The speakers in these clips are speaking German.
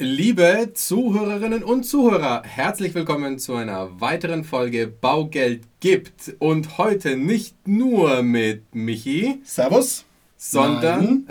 Liebe Zuhörerinnen und Zuhörer, herzlich willkommen zu einer weiteren Folge Baugeld gibt. Und heute nicht nur mit Michi. Servus. Sondern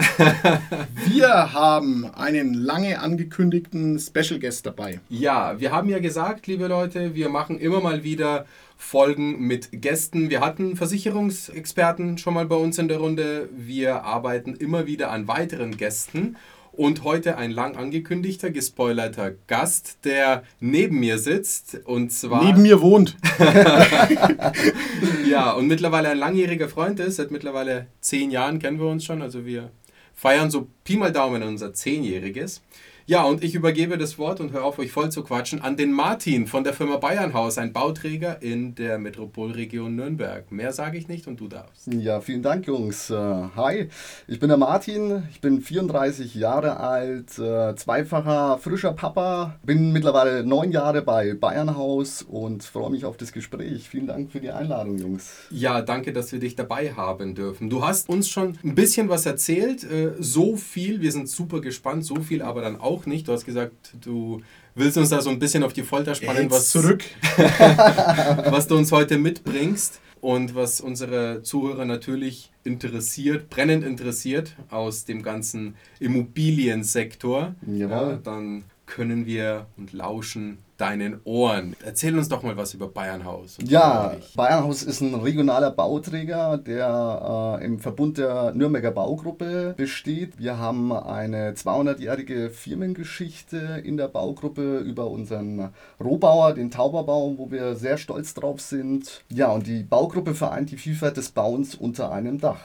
wir haben einen lange angekündigten Special Guest dabei. Ja, wir haben ja gesagt, liebe Leute, wir machen immer mal wieder Folgen mit Gästen. Wir hatten Versicherungsexperten schon mal bei uns in der Runde. Wir arbeiten immer wieder an weiteren Gästen. Und heute ein lang angekündigter, gespoilerter Gast, der neben mir sitzt. Und zwar. Neben mir wohnt. ja, und mittlerweile ein langjähriger Freund ist. Seit mittlerweile zehn Jahren kennen wir uns schon. Also wir feiern so Pi mal Daumen unser Zehnjähriges. Ja, und ich übergebe das Wort und höre auf, euch voll zu quatschen an den Martin von der Firma Bayernhaus, ein Bauträger in der Metropolregion Nürnberg. Mehr sage ich nicht und du darfst. Ja, vielen Dank, Jungs. Äh, hi, ich bin der Martin, ich bin 34 Jahre alt, äh, zweifacher frischer Papa, bin mittlerweile neun Jahre bei Bayernhaus und freue mich auf das Gespräch. Vielen Dank für die Einladung, Jungs. Ja, danke, dass wir dich dabei haben dürfen. Du hast uns schon ein bisschen was erzählt, äh, so viel, wir sind super gespannt, so viel aber dann auch auch nicht. Du hast gesagt, du willst uns da so ein bisschen auf die Folter spannen, was, zurück. was du uns heute mitbringst und was unsere Zuhörer natürlich interessiert, brennend interessiert aus dem ganzen Immobiliensektor. Ja, dann können wir und lauschen deinen Ohren. Erzähl uns doch mal was über Bayernhaus. Ja, Bayernhaus ist ein regionaler Bauträger, der äh, im Verbund der Nürnberger Baugruppe besteht. Wir haben eine 200-jährige Firmengeschichte in der Baugruppe über unseren Rohbauer, den Tauberbau, wo wir sehr stolz drauf sind. Ja, und die Baugruppe vereint die Vielfalt des Bauens unter einem Dach.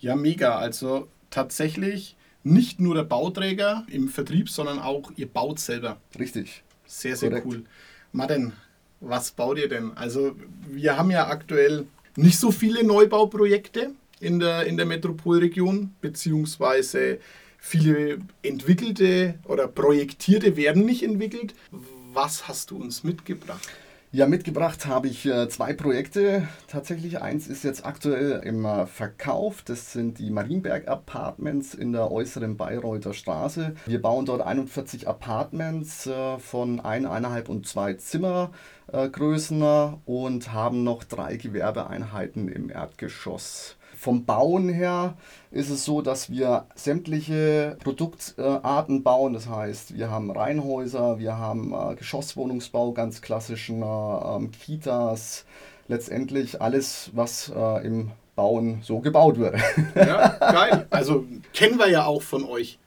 Ja, mega. Also tatsächlich nicht nur der Bauträger im Vertrieb, sondern auch ihr baut selber. Richtig. Sehr, sehr Korrekt. cool. Martin, was baut ihr denn? Also wir haben ja aktuell nicht so viele Neubauprojekte in der, in der Metropolregion, beziehungsweise viele entwickelte oder projektierte werden nicht entwickelt. Was hast du uns mitgebracht? Ja, mitgebracht habe ich äh, zwei Projekte. Tatsächlich eins ist jetzt aktuell im äh, Verkauf. Das sind die Marienberg Apartments in der äußeren Bayreuther Straße. Wir bauen dort 41 Apartments äh, von eineinhalb und zwei Zimmergrößen und haben noch drei Gewerbeeinheiten im Erdgeschoss. Vom Bauen her ist es so, dass wir sämtliche Produktarten bauen. Das heißt, wir haben Reihenhäuser, wir haben äh, Geschosswohnungsbau, ganz klassischen äh, Kitas, letztendlich alles, was äh, im Bauen so gebaut wird. Ja, geil. Also kennen wir ja auch von euch.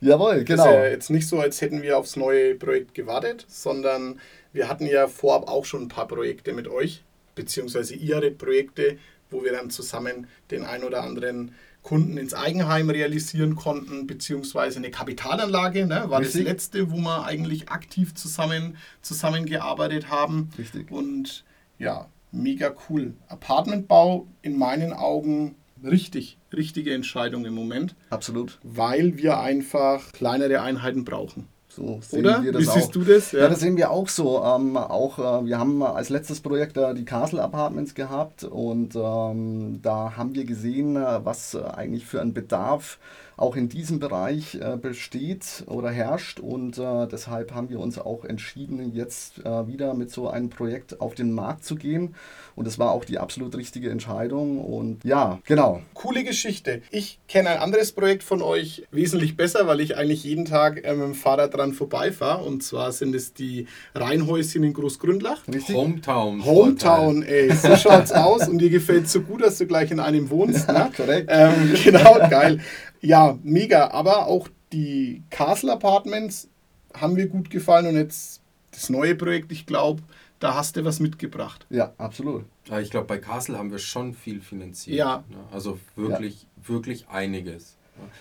Jawohl, genau. Das ist ja jetzt nicht so, als hätten wir aufs neue Projekt gewartet, sondern wir hatten ja vorab auch schon ein paar Projekte mit euch, beziehungsweise ihre Projekte wo wir dann zusammen den ein oder anderen Kunden ins Eigenheim realisieren konnten, beziehungsweise eine Kapitalanlage, ne, war Richtig. das letzte, wo wir eigentlich aktiv zusammen zusammengearbeitet haben. Richtig. Und ja, mega cool. Apartmentbau in meinen Augen richtig, richtige Entscheidung im Moment. Absolut. Weil wir einfach kleinere Einheiten brauchen. So sehen Oder? wir das Wie auch. siehst du das? Ja, ja das sehen wir auch so. Ähm, auch, äh, wir haben als letztes Projekt äh, die Castle Apartments gehabt und ähm, da haben wir gesehen, äh, was äh, eigentlich für ein Bedarf auch in diesem Bereich äh, besteht oder herrscht und äh, deshalb haben wir uns auch entschieden, jetzt wieder mit so einem Projekt auf den Markt zu gehen und es war auch die absolut richtige Entscheidung. Und ja, genau. Coole Geschichte. Ich kenne ein anderes Projekt von euch wesentlich besser, weil ich eigentlich jeden Tag äh, mit dem Fahrrad dran vorbeifahre. Und zwar sind es die Rheinhäuschen in Großgründlach. Richtig? Hometown. Hometown, ey. So schaut's aus. Und dir gefällt so gut, dass du gleich in einem wohnst. Ne? korrekt. Ähm, genau, geil. Ja, mega. Aber auch die Castle Apartments haben mir gut gefallen. Und jetzt das neue Projekt, ich glaube, da hast du was mitgebracht. Ja, absolut. Ja, ich glaube, bei Castle haben wir schon viel finanziert. Ja. Ne? Also wirklich, ja. wirklich einiges.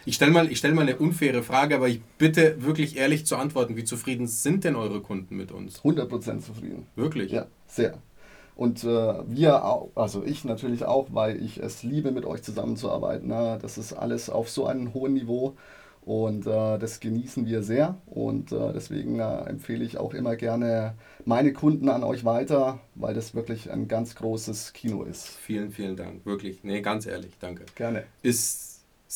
Ich stelle mal, stell mal eine unfaire Frage, aber ich bitte wirklich ehrlich zu antworten. Wie zufrieden sind denn eure Kunden mit uns? 100% zufrieden. Wirklich? Ja, sehr. Und äh, wir auch, also ich natürlich auch, weil ich es liebe, mit euch zusammenzuarbeiten. Ne? Das ist alles auf so einem hohen Niveau. Und äh, das genießen wir sehr und äh, deswegen äh, empfehle ich auch immer gerne meine Kunden an euch weiter, weil das wirklich ein ganz großes Kino ist. Vielen, vielen Dank. Wirklich. Nee, ganz ehrlich, danke. Gerne. Ist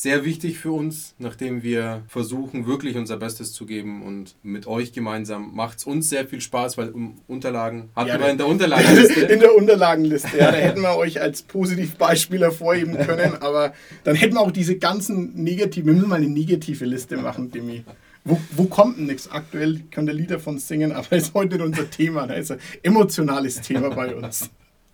sehr wichtig für uns, nachdem wir versuchen, wirklich unser Bestes zu geben und mit euch gemeinsam macht es uns sehr viel Spaß, weil um Unterlagen hatten Ja, wir in der Unterlagenliste. In der Unterlagenliste, ja, da hätten wir euch als Positivbeispiel hervorheben können, aber dann hätten wir auch diese ganzen negativen, wir müssen mal eine negative Liste machen, Demi. Wo, wo kommt denn nichts? Aktuell könnt ihr Lieder von singen, aber ist heute nicht unser Thema. Da ist ein emotionales Thema bei uns.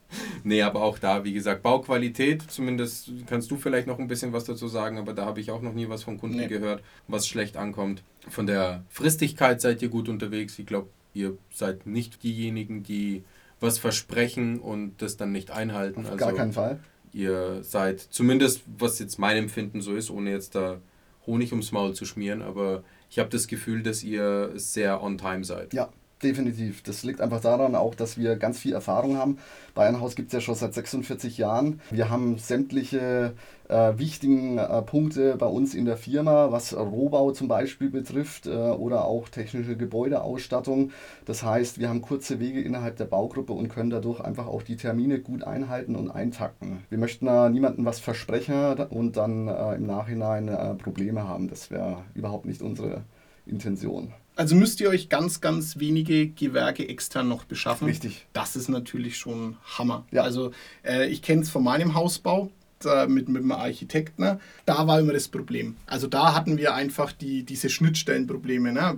Nee, aber auch da, wie gesagt, Bauqualität, zumindest kannst du vielleicht noch ein bisschen was dazu sagen, aber da habe ich auch noch nie was von Kunden Nee. gehört, was schlecht ankommt. Von der Fristigkeit seid ihr gut unterwegs. Ich glaube, ihr seid nicht diejenigen, die was versprechen und das dann nicht einhalten. Auf Also gar keinen Fall. ihr seid, zumindest was jetzt mein Empfinden so ist, ohne jetzt da Honig ums Maul zu schmieren, aber ich habe das Gefühl, dass ihr sehr on time seid. Ja, definitiv. Das liegt einfach daran auch, dass wir ganz viel Erfahrung haben. Bayernhaus gibt es ja schon seit 46 Jahren. Wir haben sämtliche äh, wichtigen äh, Punkte bei uns in der Firma, was Rohbau zum Beispiel betrifft äh, oder auch technische Gebäudeausstattung. Das heißt, wir haben kurze Wege innerhalb der Baugruppe und können dadurch einfach auch die Termine gut einhalten und eintakten. Wir möchten da niemandem was versprechen und dann äh, im Nachhinein äh, Probleme haben. Das wäre überhaupt nicht unsere Intention. Also müsst ihr euch ganz, ganz wenige Gewerke extern noch beschaffen. Richtig. Das ist natürlich schon Hammer. Ja. Also äh, ich kenne es von meinem Hausbau da mit, mit dem Architekten. ne? Da war immer das Problem. Also da hatten wir einfach die, diese Schnittstellenprobleme. Ne?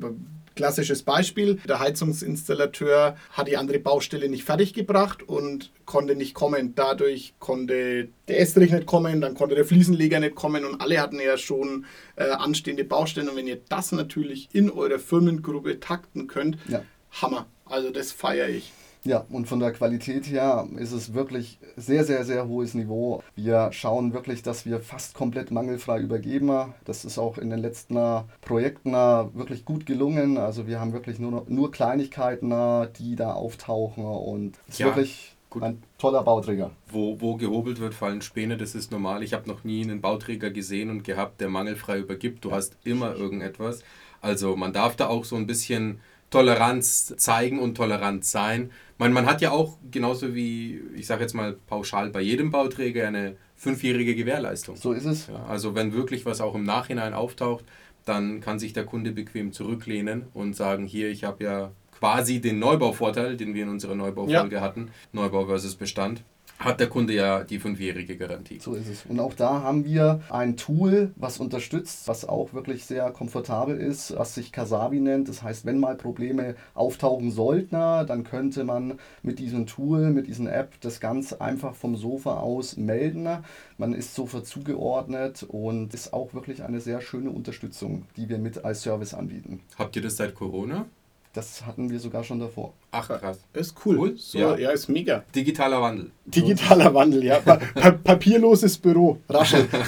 Klassisches Beispiel, der Heizungsinstallateur hat die andere Baustelle nicht fertiggebracht und konnte nicht kommen. Dadurch konnte der Estrich nicht kommen, dann konnte der Fliesenleger nicht kommen und alle hatten ja schon äh, anstehende Baustellen. Und wenn ihr das natürlich in eurer Firmengruppe takten könnt, Ja. Hammer. Also das feiere ich. Ja, und von der Qualität her ist es wirklich sehr, sehr, sehr hohes Niveau. Wir schauen wirklich, dass wir fast komplett mangelfrei übergeben. Das ist auch in den letzten Projekten wirklich gut gelungen. Also wir haben wirklich nur, nur Kleinigkeiten, die da auftauchen und es ist Ja, wirklich gut. ein toller Bauträger. Wo, wo gehobelt wird, fallen Späne, das ist normal. Ich habe noch nie einen Bauträger gesehen und gehabt, der mangelfrei übergibt. Du hast immer irgendetwas. Also man darf da auch so ein bisschen Toleranz zeigen und tolerant sein. Man, man hat ja auch, genauso wie, ich sage jetzt mal pauschal, bei jedem Bauträger eine fünfjährige Gewährleistung. So ist es. Ja, also wenn wirklich was auch im Nachhinein auftaucht, dann kann sich der Kunde bequem zurücklehnen und sagen, hier, ich habe ja quasi den Neubauvorteil, den wir in unserer Neubaufolge hatten, Neubau versus Bestand, hat der Kunde ja die fünfjährige Garantie. So ist es. Und auch da haben wir ein Tool, was unterstützt, was auch wirklich sehr komfortabel ist, was sich Kasabi nennt. Das heißt, wenn mal Probleme auftauchen sollten, dann könnte man mit diesem Tool, mit dieser App das ganz einfach vom Sofa aus melden. Man ist Sofa zugeordnet und ist auch wirklich eine sehr schöne Unterstützung, die wir mit als Service anbieten. Habt ihr das seit Corona? Das hatten wir sogar schon davor. Ach krass. Ist cool. Cool, So, ja. ja. ist mega. Digitaler Wandel. Digitaler Wandel, ja. Pa pa papierloses Büro. Raschel.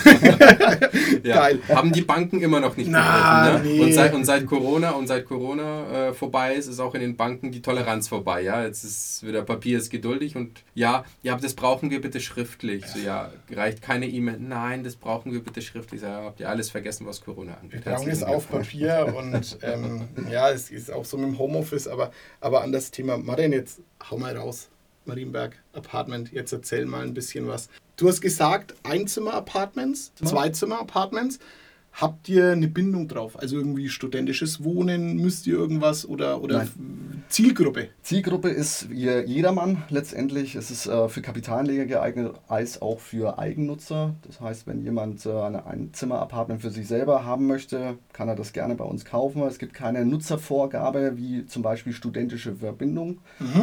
Ja. Geil. Haben die Banken immer noch nicht Na, begriffen. Ne? nee. Und, seit, und seit Corona und seit Corona äh, vorbei ist, ist auch in den Banken die Toleranz vorbei. Ja, jetzt ist wieder Papier ist geduldig und ja, ja, das brauchen wir bitte schriftlich. So, ja, reicht keine E-Mail. Nein, das brauchen wir bitte schriftlich. So, Ja, habt ihr alles vergessen, was Corona angeht. Wir brauchen es auf Papier und ähm, ja, es ist auch so mit dem Homeoffice, aber, aber an das Thema, Martin, jetzt hau mal raus. Marienberg Apartment, jetzt erzähl mal ein bisschen was. Du hast gesagt, Einzimmer-Apartments. Zweizimmer-Apartments. Habt ihr eine Bindung drauf? Also irgendwie studentisches Wohnen, müsst ihr irgendwas oder, oder Nein. Zielgruppe? Zielgruppe ist je- jedermann letztendlich. Es ist äh, für Kapitalanleger geeignet als auch für Eigennutzer. Das heißt, wenn jemand äh, eine, ein Zimmer-Apartment für sich selber haben möchte, kann er das gerne bei uns kaufen. Es gibt keine Nutzervorgabe wie zum Beispiel studentische Verbindung,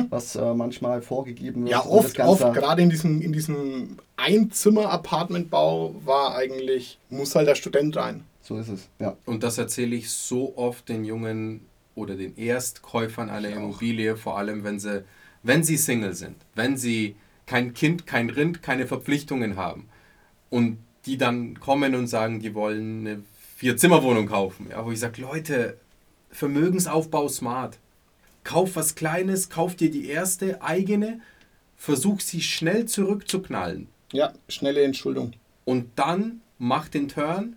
was äh, manchmal vorgegeben wird. Ja, oft, Ganze- oft gerade in diesem, in diesem Einzimmer-Apartmentbau war eigentlich, muss halt der Student rein. So ist es, ja. Und das erzähle ich so oft den jungen oder den Erstkäufern einer Ich auch. Immobilie, vor allem wenn sie, wenn sie Single sind, wenn sie kein Kind, kein Rind, keine Verpflichtungen haben und die dann kommen und sagen, die wollen eine Vier-Zimmer-Wohnung kaufen. Ja, wo ich sage, Leute, Vermögensaufbau smart. Kauf was Kleines, kauf dir die erste eigene, versuch sie schnell zurückzuknallen Ja, schnelle Entschuldung. und dann mach den Turn,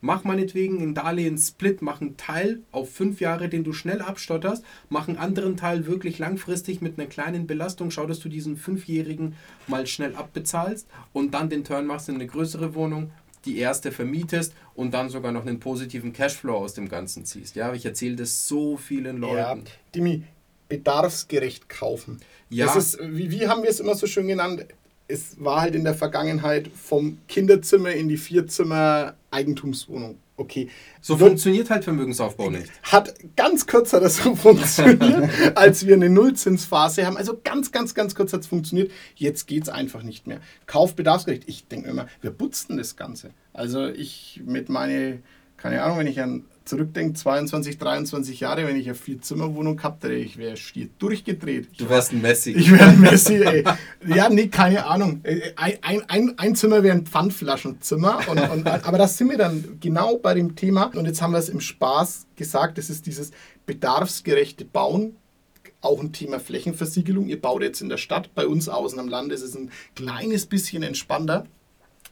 mach meinetwegen einen Darlehenssplit, mach einen Teil auf fünf Jahre, den du schnell abstotterst, mach einen anderen Teil wirklich langfristig mit einer kleinen Belastung, schau, dass du diesen fünfjährigen mal schnell abbezahlst und dann den Turn machst in eine größere Wohnung. die erste vermietest und dann sogar noch einen positiven Cashflow aus dem Ganzen ziehst. Ja, ich erzähle das so vielen Leuten. Ja, Dimi, bedarfsgerecht kaufen. Ja. Ist, wie, wie haben wir es immer so schön genannt? Es war halt in der Vergangenheit vom Kinderzimmer in die Vierzimmer Eigentumswohnung. Okay. So funktioniert halt Vermögensaufbau nicht. hat ganz kürzer das so funktioniert, als wir eine Nullzinsphase haben. Also ganz, ganz, ganz kurz hat es funktioniert. Jetzt geht es einfach nicht mehr. Kaufbedarfsgerecht. Ich denke mir immer, wir putzen das Ganze. Also ich mit meine, keine Ahnung, wenn ich an zurückdenke, 22, 23 Jahre, wenn ich eine Vier-Zimmer-Wohnung gehabt hätte, ich wäre schier durchgedreht. Du wärst ein Messi. ich wäre Messi, ey. Ja, nee, keine Ahnung. Äh, Ein, ein, ein, ein Zimmer wäre ein Pfandflaschenzimmer. Und, und, aber das sind wir dann genau bei dem Thema. Und jetzt haben wir es im Spaß gesagt, das ist dieses bedarfsgerechte Bauen. Auch ein Thema Flächenversiegelung. Ihr baut jetzt in der Stadt, bei uns außen am Land ist es ein kleines bisschen entspannter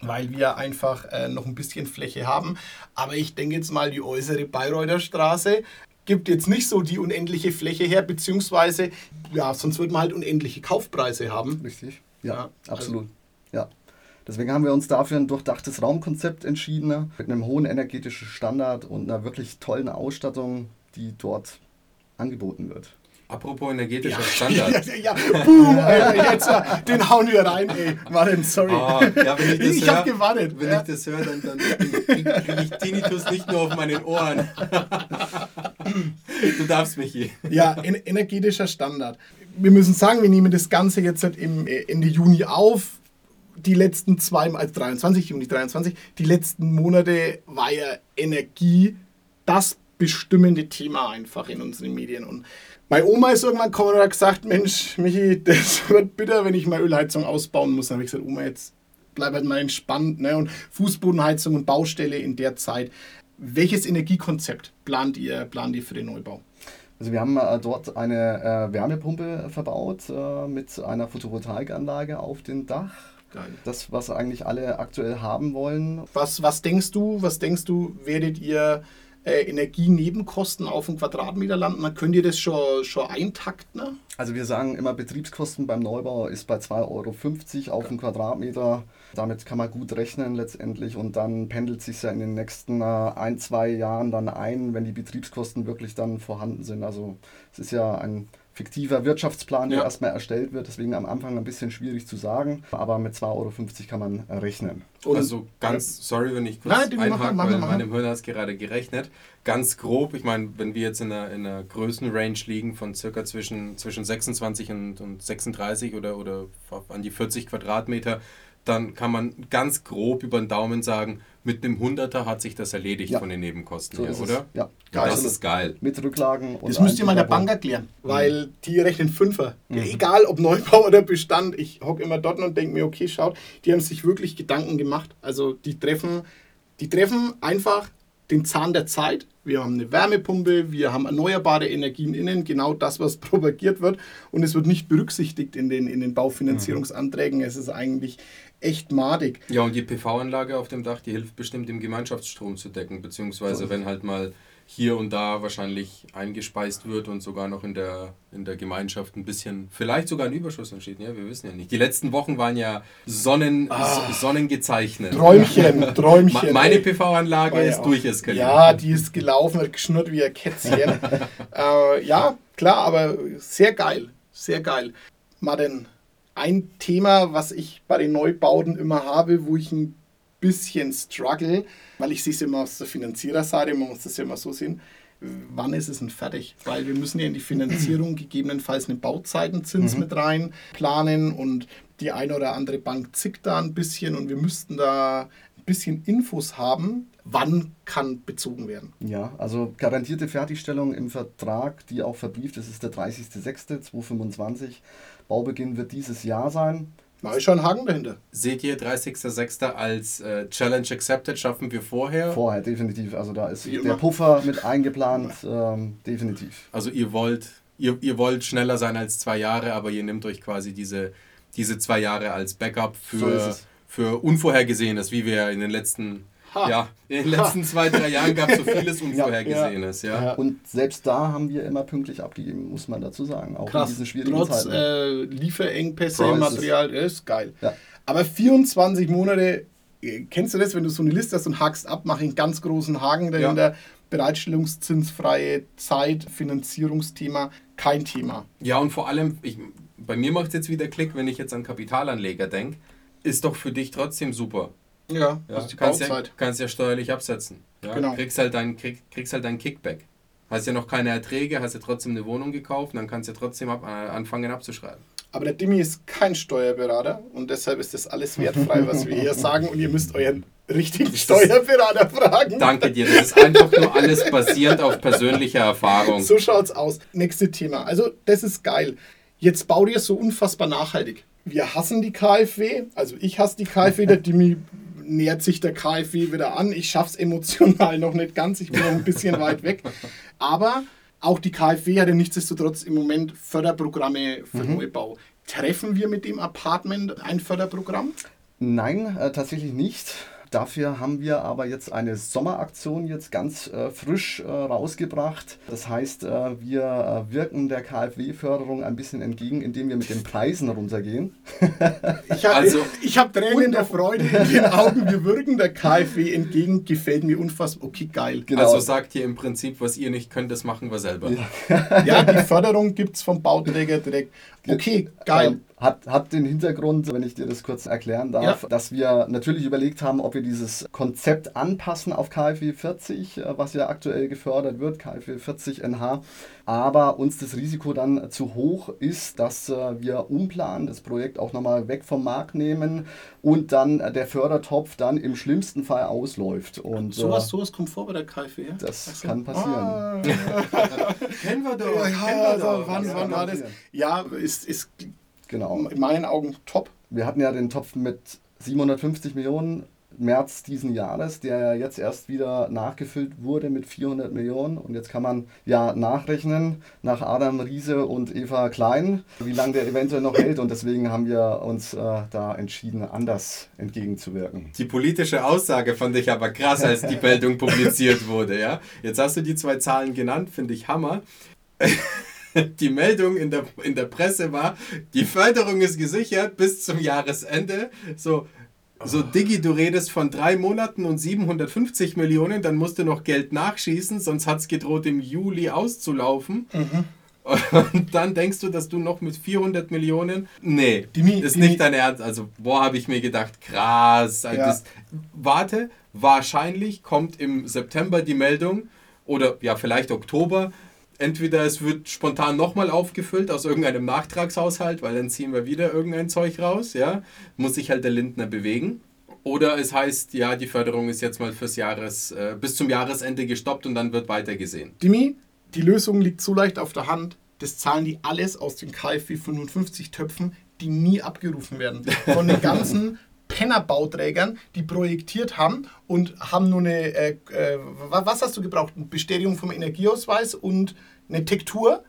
weil wir einfach äh, noch ein bisschen Fläche haben. Aber ich denke jetzt mal, die äußere Bayreuther Straße gibt jetzt nicht so die unendliche Fläche her, beziehungsweise, ja, sonst würde man halt unendliche Kaufpreise haben. Richtig. Ja, Ja, absolut. Ja. Deswegen haben wir uns dafür ein durchdachtes Raumkonzept entschieden, ne? mit einem hohen energetischen Standard und einer wirklich tollen Ausstattung, die dort angeboten wird. Apropos energetischer Standard. Ja, ja, ja. Boom, Alter, jetzt, äh, den hauen wir rein, ey. Martin, sorry. Ah, ja, wenn ich das ich hör- hab gewartet. Wenn ja. ich das höre, dann, dann kriege krieg ich Tinnitus nicht nur auf meinen Ohren. Du darfst, Michi. Ja, en energetischer Standard. Wir müssen sagen, wir nehmen das Ganze jetzt halt im äh, Ende Juni auf. Die letzten zwei, also 23, Juni 23, die letzten Monate war ja Energie das bestimmende Thema einfach in unseren Medien. Und meine Oma ist irgendwann gekommen und hat gesagt, Mensch, Michi, das wird bitter, wenn ich meine Ölheizung ausbauen muss. Dann habe ich gesagt, Oma, jetzt bleib halt mal entspannt. Ne? Und Fußbodenheizung und Baustelle in der Zeit. Welches Energiekonzept plant ihr, plant ihr für den Neubau? Also wir haben äh, dort eine äh, Wärmepumpe verbaut äh, mit einer Photovoltaikanlage auf dem Dach. Geil. Das, was eigentlich alle aktuell haben wollen. Was, was denkst du, was denkst du, werdet ihr äh, Energienebenkosten auf einen Quadratmeter landen? Dann könnt ihr das schon, schon eintakten? Ne? Also wir sagen immer, Betriebskosten beim Neubau ist bei 2,50 Euro auf den Quadratmeter. Damit kann man gut rechnen letztendlich und dann pendelt sich ja in den nächsten äh, ein, zwei Jahren dann ein, wenn die Betriebskosten wirklich dann vorhanden sind. Also es ist ja ein fiktiver Wirtschaftsplan, der Ja. erstmal erstellt wird, deswegen am Anfang ein bisschen schwierig zu sagen, aber mit 2,50 Euro kann man äh, rechnen. Und- also ganz, sorry, wenn ich kurz Nein, einhake, mach- weil in meinem Hirn hat es gerade gerechnet. Ganz grob, ich meine, wenn wir jetzt in einer, in einer Größenrange liegen von circa zwischen, zwischen 26 und, und 36 oder, oder an die 40 Quadratmeter, dann kann man ganz grob über den Daumen sagen, mit einem Hunderter hat sich das erledigt Ja. von den Nebenkosten So her, oder? Ja, das absolut. ist geil. Mit Rücklagen. Und Das müsst ihr mal der Bank erklären, Mhm. weil die rechnen Fünfer. Egal ob Neubau oder Bestand, ich hocke immer dort und denke mir, okay, schaut, die haben sich wirklich Gedanken gemacht. Also die treffen, die treffen einfach den Zahn der Zeit. Wir haben eine Wärmepumpe, wir haben erneuerbare Energien innen, genau das, was propagiert wird. Und es wird nicht berücksichtigt in den, in den Baufinanzierungsanträgen. Es ist eigentlich echt madig. Ja, und die PV-Anlage auf dem Dach, die hilft bestimmt, den Gemeinschaftsstrom zu decken, beziehungsweise wenn halt mal hier und da wahrscheinlich eingespeist wird und sogar noch in der, in der Gemeinschaft ein bisschen, vielleicht sogar ein Überschuss entsteht. Ja, wir wissen ja nicht. Die letzten Wochen waren ja Sonnen, S- sonnengezeichnet. Träumchen, Träumchen. Meine. PV-Anlage War ja ist durcheskaliert. Ja, die ist gelaufen, hat geschnurrt wie ein Kätzchen. äh, ja, klar, aber sehr geil. Sehr geil. Martin, ein Thema, was ich bei den Neubauten immer habe, wo ich ein bisschen struggle, weil ich sehe es immer aus der Finanziererseite, man muss das ja immer so sehen. Wann ist es denn fertig? Weil wir müssen ja in die Finanzierung gegebenenfalls einen Bauzeitenzins mit rein planen und die eine oder andere Bank zickt da ein bisschen und wir müssten da ein bisschen Infos haben, wann kann bezogen werden. Ja, also garantierte Fertigstellung im Vertrag, die auch verbrieft ist, ist der 30.06.2025. Baubeginn wird dieses Jahr sein. Da ist schon ein Haken dahinter. Seht ihr 30.06. als äh, Challenge accepted? Schaffen wir vorher? Vorher definitiv. Also da ist der. Puffer mit eingeplant, ähm, definitiv. Also ihr wollt, ihr, ihr wollt schneller sein als zwei Jahre, aber ihr nehmt euch quasi diese, diese zwei Jahre als Backup So für, es. für Unvorhergesehenes, wie wir in den letzten, Ha. ja, in den letzten zwei, drei Jahren gab es so vieles Unvorhergesehenes. Ja, Ja. Und selbst da haben wir immer pünktlich abgegeben, muss man dazu sagen. Auch in Krass. diesen schwierigen Trotz Zeiten. äh, Lieferengpässe, Prices. Material, das ist geil. Ja. Aber 24 Monate äh, kennst du das, wenn du so eine Liste hast und hakst ab, mach einen ganz großen Haken dahinter, ja. Bereitstellungszinsfreie Zeit, Finanzierungsthema, kein Thema. Ja, und vor allem, ich, bei mir macht es jetzt wieder Klick, wenn ich jetzt an Kapitalanleger denke, ist doch für dich trotzdem super. Ja, ja die kannst, ja, kannst ja steuerlich absetzen. Ja? Genau. Kriegst halt dein, krieg, kriegst halt dein Kickback. Hast ja noch keine Erträge, hast ja trotzdem eine Wohnung gekauft, dann kannst du ja trotzdem ab, äh, anfangen abzuschreiben. Aber der Dimi ist kein Steuerberater und deshalb ist das alles wertfrei, was wir hier sagen und ihr müsst euren richtigen Steuerberater fragen. Danke dir, das ist einfach nur alles basierend auf persönlicher Erfahrung. So schaut's aus. Nächste Thema. Also, das ist geil. Jetzt baut ihr so unfassbar nachhaltig. Wir hassen die KfW, also ich hasse die KfW, der Dimi nähert sich der KfW wieder an. Ich schaffe es emotional noch nicht ganz, ich bin noch ein bisschen weit weg. Aber auch die KfW hat ja nichtsdestotrotz im Moment Förderprogramme für mhm. Neubau. Treffen wir mit dem Apartment ein Förderprogramm? Nein, äh, tatsächlich nicht. Dafür haben wir aber jetzt eine Sommeraktion jetzt ganz äh, frisch äh, rausgebracht. Das heißt, äh, wir äh, wirken der KfW-Förderung ein bisschen entgegen, indem wir mit den Preisen runtergehen. ich habe also, hab Tränen der Freude in den Augen. Wir wirken der KfW entgegen. Gefällt mir unfassbar. Okay, geil. Genau. Also sagt ihr im Prinzip, was ihr nicht könnt, das machen wir selber. Ja, ja die Förderung gibt es vom Bauträger direkt. Okay, geil. Ähm, hat, hat den Hintergrund, wenn ich dir das kurz erklären darf, ja. dass wir natürlich überlegt haben, ob wir dieses Konzept anpassen auf KfW 40, äh, was ja aktuell gefördert wird, KfW 40 NH, aber uns das Risiko dann zu hoch ist, dass äh, wir umplanen, das Projekt auch nochmal weg vom Markt nehmen und dann der Fördertopf dann im schlimmsten Fall ausläuft. Und, sowas, äh, sowas kommt vor bei der KfW? Ja? Das so. kann passieren. Ah. kennen wir doch. Ja, ja, kennen wir doch. Wann, wann war das? Ja, ist, ist Genau. In meinen Augen top. Wir hatten ja den Topf mit 750 Millionen März diesen Jahres, der ja jetzt erst wieder nachgefüllt wurde mit 400 Millionen. Und jetzt kann man ja nachrechnen nach Adam Riese und Eva Klein, wie lange der eventuell noch hält. Und deswegen haben wir uns äh, da entschieden, anders entgegenzuwirken. Die politische Aussage fand ich aber krass, als die Meldung publiziert wurde. Ja? Jetzt hast du die zwei Zahlen genannt, finde ich Hammer. die Meldung in der, in der Presse war, die Förderung ist gesichert bis zum Jahresende. So, so Diggi, du redest von drei Monaten und 750 Millionen, dann musst du noch Geld nachschießen, sonst hat es gedroht, im Juli auszulaufen. Mhm. Und dann denkst du, dass du noch mit 400 Millionen. Nee, die, ist nicht dein Ernst. Also, boah, habe ich mir gedacht, krass. Ja. das, warte, wahrscheinlich kommt im September die Meldung oder ja, vielleicht Oktober entweder es wird spontan nochmal aufgefüllt aus irgendeinem Nachtragshaushalt, weil dann ziehen wir wieder irgendein Zeug raus, ja, muss sich halt der Lindner bewegen. Oder es heißt, ja, die Förderung ist jetzt mal fürs Jahres, äh, bis zum Jahresende gestoppt und dann wird weitergesehen. Dimi, die Lösung liegt so leicht auf der Hand. Das zahlen die alles aus den KfW 55 Töpfen, die nie abgerufen werden. Von den ganzen Pennerbauträgern, die projektiert haben und haben nur eine, äh, äh, was hast du gebraucht? Eine Bestätigung vom Energieausweis und eine Tektur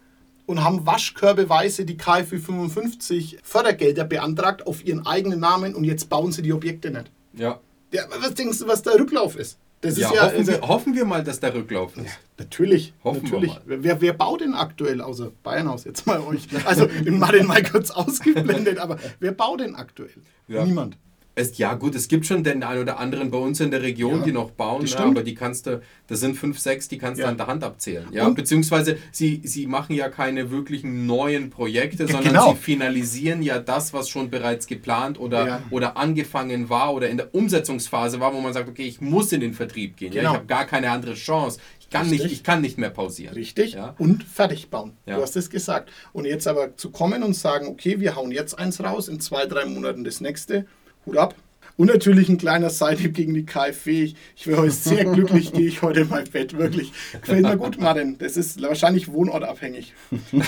und haben waschkörbeweise die KfW 55 Fördergelder beantragt auf ihren eigenen Namen und jetzt bauen sie die Objekte nicht. Ja. Ja, was denkst du, was der Rücklauf ist? Das ja, ist ja, hoffen, wir, hoffen wir mal, dass der Rücklauf ist. Ja, natürlich. Hoffen natürlich. Wir mal. Wer, wer baut denn aktuell, außer Bayernhaus jetzt mal euch? Also den mal kurz ausgeblendet, aber wer baut denn aktuell? Ja. Niemand. Es, ja, gut, es gibt schon den einen oder anderen bei uns in der Region, ja, die noch bauen, ja, aber die kannst du, das sind fünf, sechs, die kannst ja. du an der Hand abzählen. Ja? Und? Beziehungsweise sie, sie machen ja keine wirklichen neuen Projekte, sondern genau. sie finalisieren ja das, was schon bereits geplant oder, oder angefangen war oder in der Umsetzungsphase war, wo man sagt, okay, ich muss in den Vertrieb gehen. Genau. Ich habe gar keine andere Chance. Ich kann, nicht, ich kann nicht mehr pausieren. Richtig. Ja? Und fertig bauen. Du hast es gesagt. Und jetzt aber zu kommen und sagen, okay, wir hauen jetzt eins raus, in zwei, drei Monaten das nächste Hut ab. Und natürlich ein kleiner Seithieb gegen die KfW. Ich, ich wäre heute sehr glücklich, gehe ich heute in mein Bett. Wirklich. Gefällt mir gut, Martin. Das ist wahrscheinlich wohnortabhängig.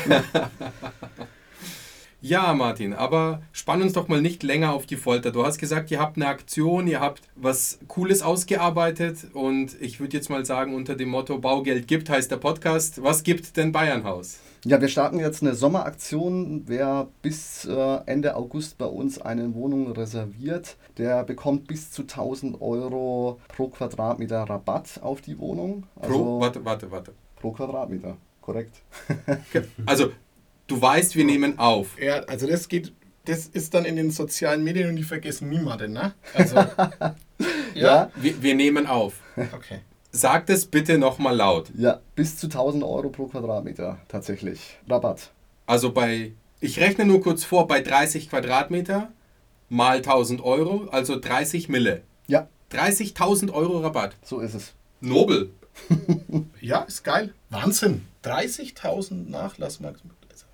Ja, Martin, aber spann uns doch mal nicht länger auf die Folter. Du hast gesagt, ihr habt eine Aktion, ihr habt was Cooles ausgearbeitet und ich würde jetzt mal sagen, unter dem Motto Baugeld gibt heißt der Podcast. Was gibt denn Bayernhaus? Ja, wir starten jetzt eine Sommeraktion. Wer bis äh, Ende August bei uns eine Wohnung reserviert, der bekommt bis zu 1000 Euro pro Quadratmeter Rabatt auf die Wohnung. Also pro, warte, warte, warte. Pro Quadratmeter, korrekt. also, du weißt, wir nehmen auf. Ja, also das geht das ist dann in den sozialen Medien und die vergessen niemanden, ne? Also, Ja, Wir, wir nehmen auf. okay. Sagt es bitte nochmal laut. ja, bis zu 1000 Euro pro Quadratmeter tatsächlich. Rabatt. Also bei, ich rechne nur kurz vor, bei 30 Quadratmeter mal 1000 Euro, also 30 Mille. Ja, 30.000 Euro Rabatt. so ist es. Nobel. Ja, ist geil. Wahnsinn. 30.000 Nachlassmarkt.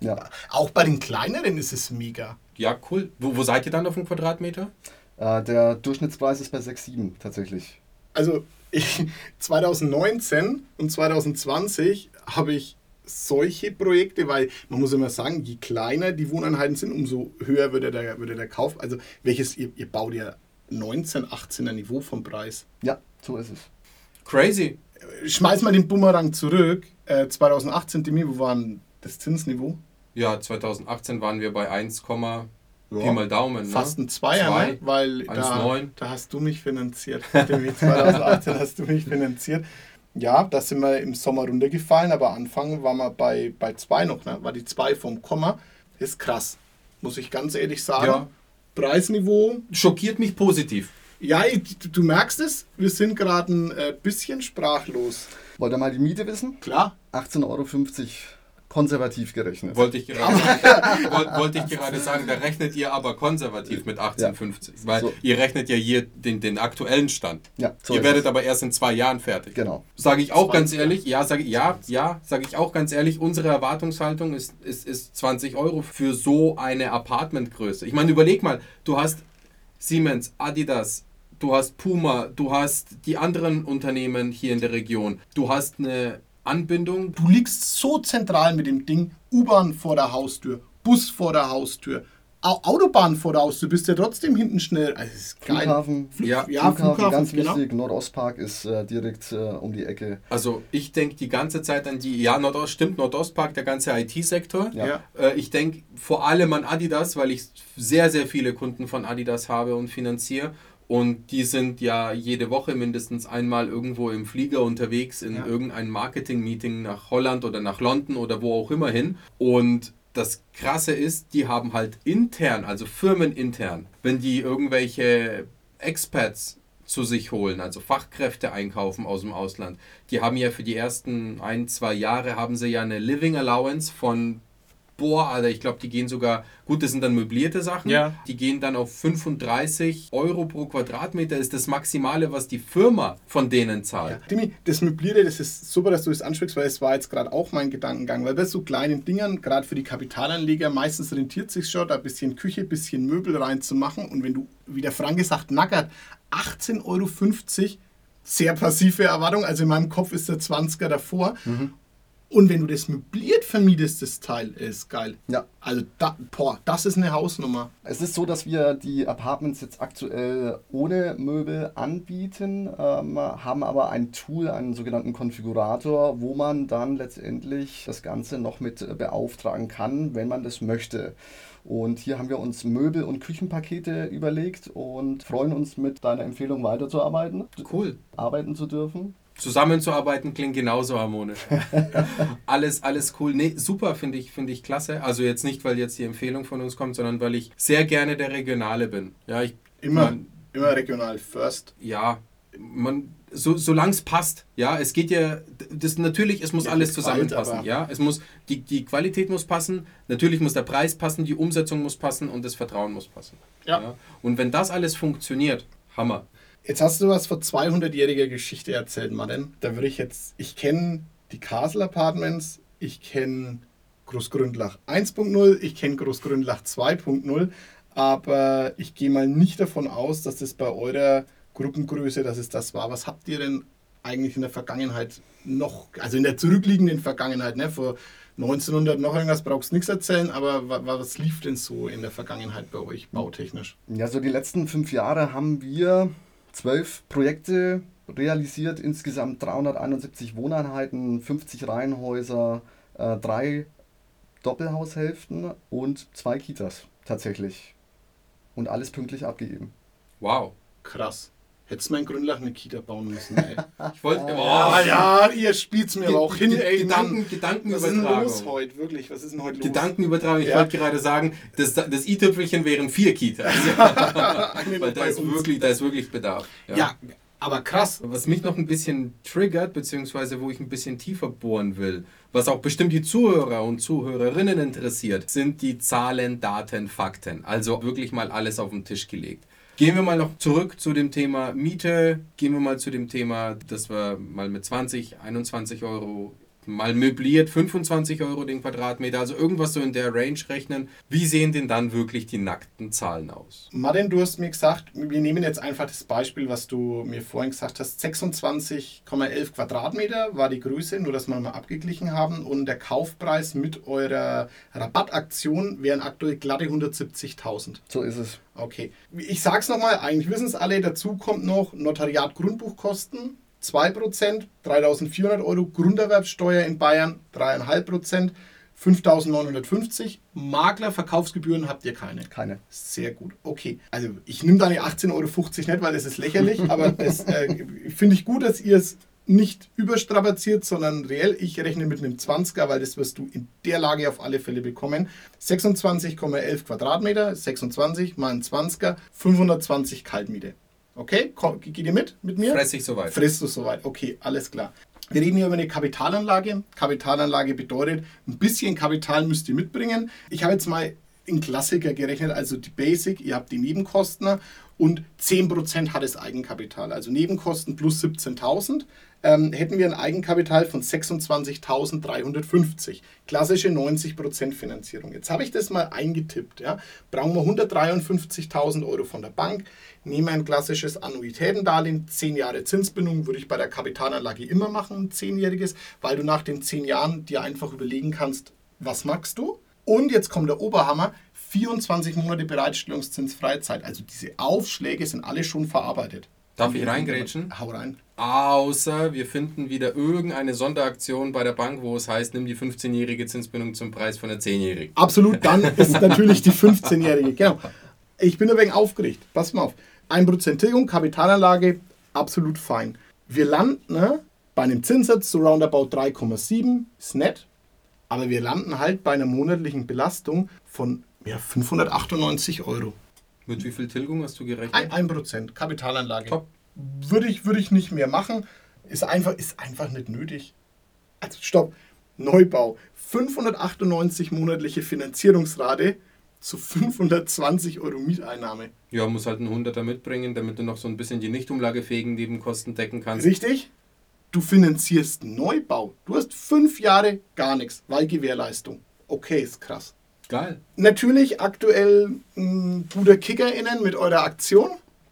Ja. Auch bei den kleineren ist es mega. Ja, cool. Wo, wo seid ihr dann auf dem Quadratmeter? Äh, der Durchschnittspreis ist bei 6,7 tatsächlich. Also ich, 2019 und 2020 habe ich solche Projekte, weil man muss immer sagen, je kleiner die Wohneinheiten sind, umso höher würde der, würde der Kauf. Also welches, ihr, ihr baut ja 19, 18er Niveau vom Preis. Ja, so ist es. Crazy. Schmeiß mal den Bumerang zurück. Äh, 2018, Demi, wo war denn das Zinsniveau? Ja, 2018 waren wir bei 1, Pi Ja. mal Daumen. Fast ne? ein Zweier, Zwei, ne? weil da, 1,9. da hast du mich finanziert. Demi, 2018 hast du mich finanziert. Ja, da sind wir im Sommer runtergefallen, aber Anfang waren wir bei, bei 2 noch, ne? war die 2 vom Komma. Ist krass, muss ich ganz ehrlich sagen. Ja. Preisniveau, Schockiert mich positiv. ja, du merkst es, wir sind gerade ein äh, bisschen sprachlos. Wollt ihr mal die Miete wissen? Klar, 18,50 Euro konservativ gerechnet. Wollte ich gerade wollte, wollte ich gerade sagen, da rechnet ihr aber konservativ mit 1850. Weil So. ihr rechnet ja hier den, den aktuellen Stand. Ja, so ihr werdet es. aber erst in zwei Jahren fertig. Genau. Sage ich auch ganz 20, ehrlich, ja, sage ja, ja, sage ich auch ganz ehrlich, unsere Erwartungshaltung ist, ist, ist 20 Euro für so eine Apartmentgröße. Ich meine, überleg mal, du hast Siemens, Adidas, du hast Puma, du hast die anderen Unternehmen hier in der Region, du hast eine Anbindung. du liegst so zentral mit dem Ding. U-Bahn vor der Haustür, Bus vor der Haustür, Au Autobahn vor der Haustür, bist ja trotzdem hinten schnell. Also, das ist geil. Flughafen, Ja, Ja, Flughafen, ganz genau. wichtig. Nordostpark ist äh, direkt äh, um die Ecke. Also ich denke die ganze Zeit an die, ja, Nordost stimmt, Nordostpark, der ganze IT-Sektor. Ja. Ja. Äh, Ich denke vor allem an Adidas, weil ich sehr, sehr viele Kunden von Adidas habe und finanziere. Und die sind ja jede Woche mindestens einmal irgendwo im Flieger unterwegs in Ja. irgendein Marketing-Meeting nach Holland oder nach London oder wo auch immer hin. Und das Krasse ist, die haben halt intern, also firmenintern, wenn die irgendwelche Expats zu sich holen, also Fachkräfte einkaufen aus dem Ausland, die haben ja für die ersten ein, zwei Jahre haben sie ja eine Living Allowance von boah, Alter, ich glaube, die gehen sogar, gut, das sind dann möblierte Sachen, Ja. die gehen dann auf 35 Euro pro Quadratmeter, ist das Maximale, was die Firma von denen zahlt. Ja. Dimi, das Möblierte, das ist super, dass du das ansprichst, weil es war jetzt gerade auch mein Gedankengang, weil bei so kleinen Dingern, gerade für die Kapitalanleger, meistens rentiert sich schon, da ein bisschen Küche, ein bisschen Möbel reinzumachen und wenn du, wie der Franke sagt, nackert, 18,50 Euro, sehr passive Erwartung, also in meinem Kopf ist der 20er davor. Und wenn du das möbliert vermietest, das Teil, ist geil. Ja. Also, da, boah, das ist eine Hausnummer. Es ist so, dass wir die Apartments jetzt aktuell ohne Möbel anbieten, ähm, haben aber ein Tool, einen sogenannten Konfigurator, wo man dann letztendlich das Ganze noch mit äh, beauftragen kann, wenn man das möchte. Und hier haben wir uns Möbel- und Küchenpakete überlegt und freuen uns mit deiner Empfehlung weiterzuarbeiten, Cool. arbeiten zu dürfen. Zusammenzuarbeiten klingt genauso harmonisch. alles, alles cool. Nee, super, finde ich, finde ich klasse. Also jetzt nicht, weil jetzt die Empfehlung von uns kommt, sondern weil ich sehr gerne der Regionale bin. Ja, ich, Immer, Man, immer regional first. ja, man, so, solange es passt. Ja, es geht ja, das natürlich, es muss Ja, alles zusammenpassen. Ja, es muss, die, die Qualität muss passen, natürlich muss der Preis passen, die Umsetzung muss passen und das Vertrauen muss passen. Ja. Und wenn das alles funktioniert, Hammer. Jetzt hast du was vor 200-jähriger Geschichte erzählt, Martin. Da würde ich jetzt, ich kenne die Castle Apartments, ich kenne Großgründlach 1.0, ich kenne Großgründlach 2.0, aber ich gehe mal nicht davon aus, dass das bei eurer Gruppengröße, dass es das war. Was habt ihr denn eigentlich in der Vergangenheit noch, also in der zurückliegenden Vergangenheit, ne, vor 1900 noch irgendwas, brauchst nichts erzählen, aber wa- wa- was lief denn so in der Vergangenheit bei euch bautechnisch? Ja, so die letzten fünf Jahre haben wir zwölf Projekte realisiert, insgesamt 371 Wohneinheiten, 50 Reihenhäuser, äh, drei Doppelhaushälften und zwei Kitas tatsächlich. Und alles pünktlich abgegeben. Wow. Krass. Hättest du mal in Grünlach eine Kita bauen müssen, ey. Ich wollte. Ah ja, ihr spielt's mir aber auch hin, ey. Gedanken, Mann. Gedankenübertragung. Was ist denn los heute? Wirklich, was ist denn heute los? Gedankenübertragung. Ich Ja. wollte gerade sagen, das, das i-Tüpfelchen wären vier Kitas. Weil da ist, wirklich, da ist wirklich Bedarf. Ja, aber krass. Was mich noch ein bisschen triggert, beziehungsweise wo ich ein bisschen tiefer bohren will, was auch bestimmt die Zuhörer und Zuhörerinnen interessiert, sind die Zahlen, Daten, Fakten. Also wirklich mal alles auf den Tisch gelegt. Gehen wir mal noch zurück zu dem Thema Miete. Gehen wir mal zu dem Thema, dass wir mal mit 20, 21 Euro mal möbliert 25 Euro den Quadratmeter, also irgendwas so in der Range rechnen. Wie sehen denn dann wirklich die nackten Zahlen aus? Martin, du hast mir gesagt, wir nehmen jetzt einfach das Beispiel, was du mir vorhin gesagt hast. 26,11 Quadratmeter war die Größe, nur dass wir mal abgeglichen haben. Und der Kaufpreis mit eurer Rabattaktion wären aktuell glatte 170.000. So ist es. Okay. Ich sag's nochmal, eigentlich wissen es alle, dazu kommt noch Notariat Grundbuchkosten, 2%, 3.400 Euro, Grunderwerbsteuer in Bayern 3,5%, 5.950, Makler, Verkaufsgebühren habt ihr keine. Keine. Sehr gut. Okay. Also ich nehme deine 18,50 Euro nicht, weil das ist lächerlich, aber das äh, finde ich gut, dass ihr es nicht überstrapaziert, sondern reell. Ich rechne mit einem 20er, weil das wirst du in der Lage auf alle Fälle bekommen. 26,11 Quadratmeter, 26 mal ein 20er, 520 Kaltmiete. Okay, Komm, geht ihr mit mit mir? Fress ich soweit. Frisst du soweit? Okay, alles klar. Wir reden hier über eine Kapitalanlage. Kapitalanlage bedeutet, ein bisschen Kapital müsst ihr mitbringen. Ich habe jetzt mal in Klassiker gerechnet, also die Basic, ihr habt die Nebenkosten und 10% hat es Eigenkapital. Also Nebenkosten plus 17.000. Ähm, hätten wir ein Eigenkapital von 26.350. Klassische 90% Finanzierung. Jetzt habe ich das mal eingetippt. Ja. Brauchen wir 153.000 Euro von der Bank. Nehmen wir ein klassisches Annuitätendarlehen, 10 Jahre Zinsbindung, würde ich bei der Kapitalanlage immer machen, ein 10-jähriges, weil du nach den 10 Jahren dir einfach überlegen kannst, was magst du? Und jetzt kommt der Oberhammer, 24 Monate Bereitstellungszins Freizeit. Also diese Aufschläge sind alle schon verarbeitet. Darf ich reingrätschen? Hau rein. Außer wir finden wieder irgendeine Sonderaktion bei der Bank, wo es heißt, nimm die 15-jährige Zinsbindung zum Preis von der 10-jährigen. Absolut, dann ist natürlich die 15-Jährige. Genau. Ich bin ein wenig aufgeregt. Pass mal auf. 1% Tilgung, Kapitalanlage, absolut fein. Wir landen ne, bei einem Zinssatz so roundabout 3,7, ist nett. Aber wir landen halt bei einer monatlichen Belastung von ja, 598 Euro. Mit wie viel Tilgung hast du gerechnet? Ein, 1% Kapitalanlage. Top. Würde ich, würde ich nicht mehr machen. Ist einfach, ist einfach nicht nötig. Also stopp. Neubau. 598 monatliche Finanzierungsrate zu 520 Euro Mieteinnahme. Ja, muss halt einen Hunderter mitbringen, damit du noch so ein bisschen die nicht umlagefähigen Nebenkosten decken kannst. Richtig? Du finanzierst Neubau. Du hast fünf Jahre gar nichts, weil Gewährleistung. Okay, ist krass. Geil. Natürlich aktuell ein guter Kicker innen mit eurer Aktion.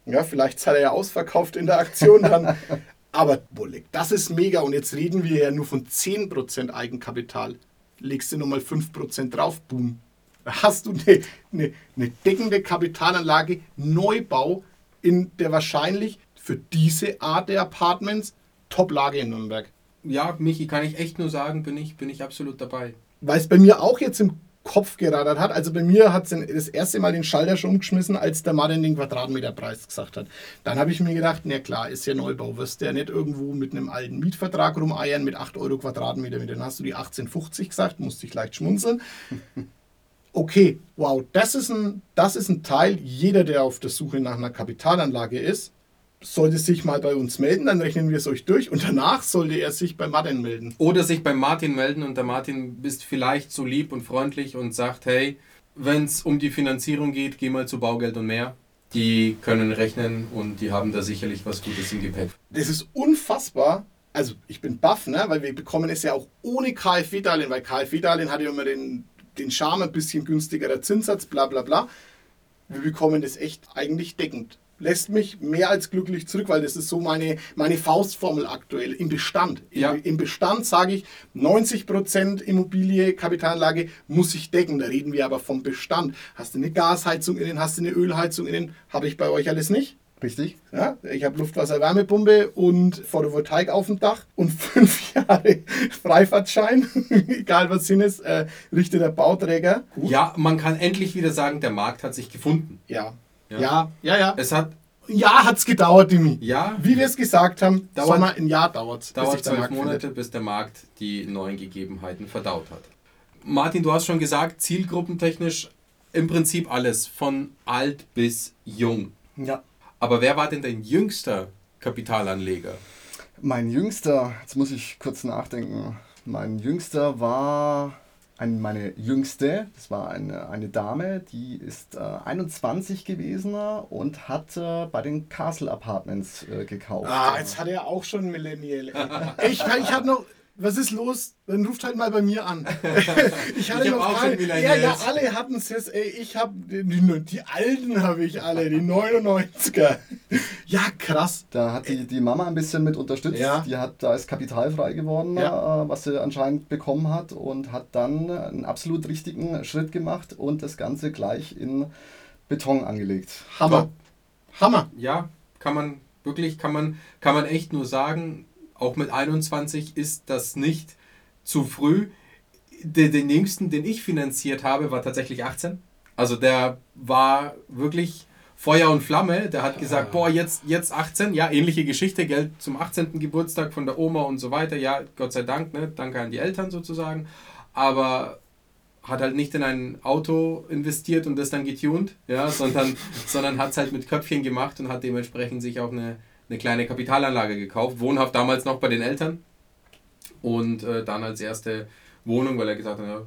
Ja, vielleicht seid ihr ja ausverkauft in der Aktion dann. Aber bullig, das ist mega. Und jetzt reden wir ja nur von 10% Eigenkapital. Legst du nochmal 5% drauf, boom. Da Hast du eine, eine, eine deckende Kapitalanlage, Neubau in der wahrscheinlich für diese Art der Apartments Top-Lage in Nürnberg. Ja, Michi, kann ich echt nur sagen, bin ich, bin ich absolut dabei. weil es bei mir auch jetzt im Kopf geradert hat. Also bei mir hat es das erste Mal den Schalter schon umgeschmissen, als der Martin den Quadratmeterpreis gesagt hat. Dann habe ich mir gedacht, na klar, ist ja Neubau, wirst du ja nicht irgendwo mit einem alten Mietvertrag rumeiern mit 8 Euro Quadratmeter. Dann hast du die 18,50 gesagt, musste ich leicht schmunzeln. Okay, wow, das ist, ein, das ist ein Teil, jeder, der auf der Suche nach einer Kapitalanlage ist, sollte sich mal bei uns melden, dann rechnen wir es euch durch und danach sollte er sich bei Martin melden. Oder sich beim Martin melden und der Martin bist vielleicht so lieb und freundlich und sagt, hey, wenn es um die Finanzierung geht, geh mal zu Baugeld und mehr. Die können rechnen und die haben da sicherlich was Gutes im Gepäck. Das ist unfassbar. Also ich bin baff, ne? weil wir bekommen es ja auch ohne KfW-Darlehen, weil KfW-Darlehen hat ja immer den, den Charme, ein bisschen günstigerer Zinssatz, bla bla bla. Wir bekommen das echt eigentlich deckend. Lässt mich mehr als glücklich zurück, weil das ist so meine, meine Faustformel aktuell im Bestand. Im, Ja. im Bestand sage ich, 90% Immobilie, Kapitalanlage muss ich decken. Da reden wir aber vom Bestand. Hast du eine Gasheizung innen, hast du eine Ölheizung innen, habe ich bei euch alles nicht. Richtig? Ja, ich habe Luftwasser-Wärmepumpe und Photovoltaik auf dem Dach und fünf Jahre Freifahrtschein, egal was Sinn ist, äh, richtet der Bauträger. Ja, man kann endlich wieder sagen, der Markt hat sich gefunden. Ja. Ja. Ja, ja, ja. Es hat ein Jahr hat es gedauert, Dimi. Ja. Wie wir es gesagt haben, Dauert- Sommer, ein Jahr dauert es. Dauert zwölf Monate, bis der Markt die neuen Gegebenheiten verdaut hat. Martin, du hast schon gesagt, zielgruppentechnisch im Prinzip alles, von alt bis jung. Ja. Aber wer war denn dein jüngster Kapitalanleger? Mein jüngster, jetzt muss ich kurz nachdenken. Mein jüngster war ein, meine jüngste, das war eine, eine Dame, die ist äh, 21 gewesen und hat äh, bei den Castle Apartments äh, gekauft. Ah, jetzt hat er auch schon Millennial. ey. Ich, ich habe noch. Was ist los? Dann ruft halt mal bei mir an. Ich hatte Ich noch auch keine- schon Ja, ja, alle hatten es jetzt. Ey, ich habe die, die alten habe ich alle, die 99er. Ja, krass. Da hat die, die Mama ein bisschen mit unterstützt. Ja. Die hat, da ist Kapital frei geworden, Ja. äh, was sie anscheinend bekommen hat und hat dann einen absolut richtigen Schritt gemacht und das Ganze gleich in Beton angelegt. Hammer. Hammer. Ja, kann man wirklich, kann man, kann man echt nur sagen, auch mit 21 ist das nicht zu früh. Den, den jüngsten, den ich finanziert habe, war tatsächlich 18. Also der war wirklich Feuer und Flamme. Der hat gesagt, boah, jetzt, jetzt 18. Ja, ähnliche Geschichte, Geld zum 18. Geburtstag von der Oma und so weiter. Ja, Gott sei Dank, ne? danke an die Eltern sozusagen. Aber hat halt nicht in ein Auto investiert und das dann getuned, ja, sondern, sondern hat es halt mit Köpfchen gemacht und hat dementsprechend sich auch eine, eine kleine Kapitalanlage gekauft. Wohnhaft damals noch bei den Eltern und äh, dann als erste Wohnung, weil er gesagt hat, ja,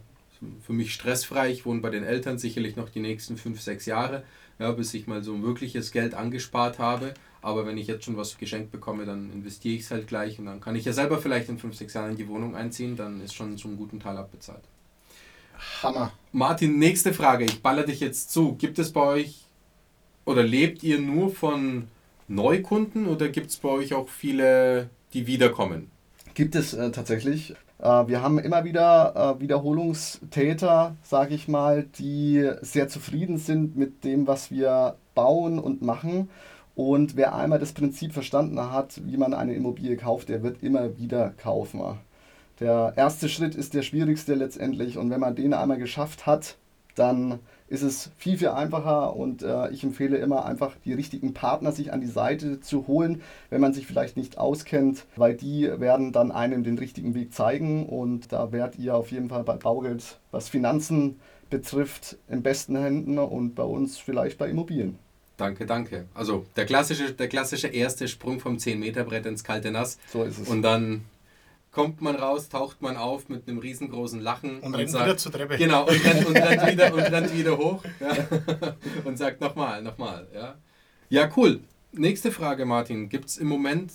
für mich stressfrei, ich wohne bei den Eltern sicherlich noch die nächsten fünf, sechs Jahre, ja, bis ich mal so ein wirkliches Geld angespart habe. Aber wenn ich jetzt schon was geschenkt bekomme, dann investiere ich es halt gleich und dann kann ich ja selber vielleicht in fünf, sechs Jahren in die Wohnung einziehen, dann ist schon zum guten Teil abbezahlt. Hammer. Martin, nächste Frage. Ich baller dich jetzt zu. Gibt es bei euch oder lebt ihr nur von Neukunden oder gibt es bei euch auch viele, die wiederkommen? Gibt es äh, tatsächlich. Äh, wir haben immer wieder äh, Wiederholungstäter, sage ich mal, die sehr zufrieden sind mit dem, was wir bauen und machen. Und wer einmal das Prinzip verstanden hat, wie man eine Immobilie kauft, der wird immer wieder kaufen. Der erste Schritt ist der schwierigste letztendlich und wenn man den einmal geschafft hat, dann ist es viel, viel einfacher und äh, ich empfehle immer einfach die richtigen Partner sich an die Seite zu holen, wenn man sich vielleicht nicht auskennt, weil die werden dann einem den richtigen Weg zeigen und da werdet ihr auf jeden Fall bei Baugeld, was Finanzen betrifft, in besten Händen und bei uns vielleicht bei Immobilien. Danke, danke. Also der klassische, der klassische erste Sprung vom 10-Meter-Brett ins kalte Nass So ist es. und dann kommt man raus, taucht man auf mit einem riesengroßen Lachen Und rennt wieder zur Treppe. Genau, und rennt, und rennt, wieder, und rennt wieder hoch ja, und sagt nochmal, nochmal. Ja. ja, cool. Nächste Frage, Martin. Gibt es im Moment,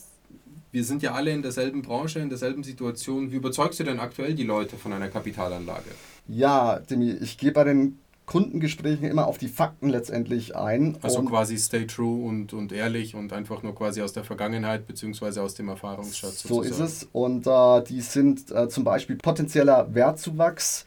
wir sind ja alle in derselben Branche, in derselben Situation, wie überzeugst du denn aktuell die Leute von einer Kapitalanlage? Ja, Demi, ich gehe bei den Kundengesprächen immer auf die Fakten letztendlich ein. Also und quasi stay true und, und ehrlich und einfach nur quasi aus der Vergangenheit beziehungsweise aus dem Erfahrungsschatz. So ist sozusagen. es. Und äh, die sind äh, zum Beispiel potenzieller Wertzuwachs,